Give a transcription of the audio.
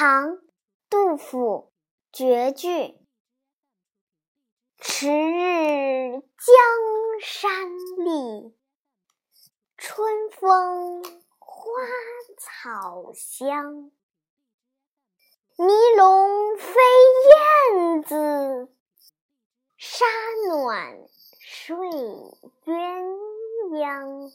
唐杜甫绝句迟日江山丽春风花草香。泥融飞燕子沙暖睡鸳鸯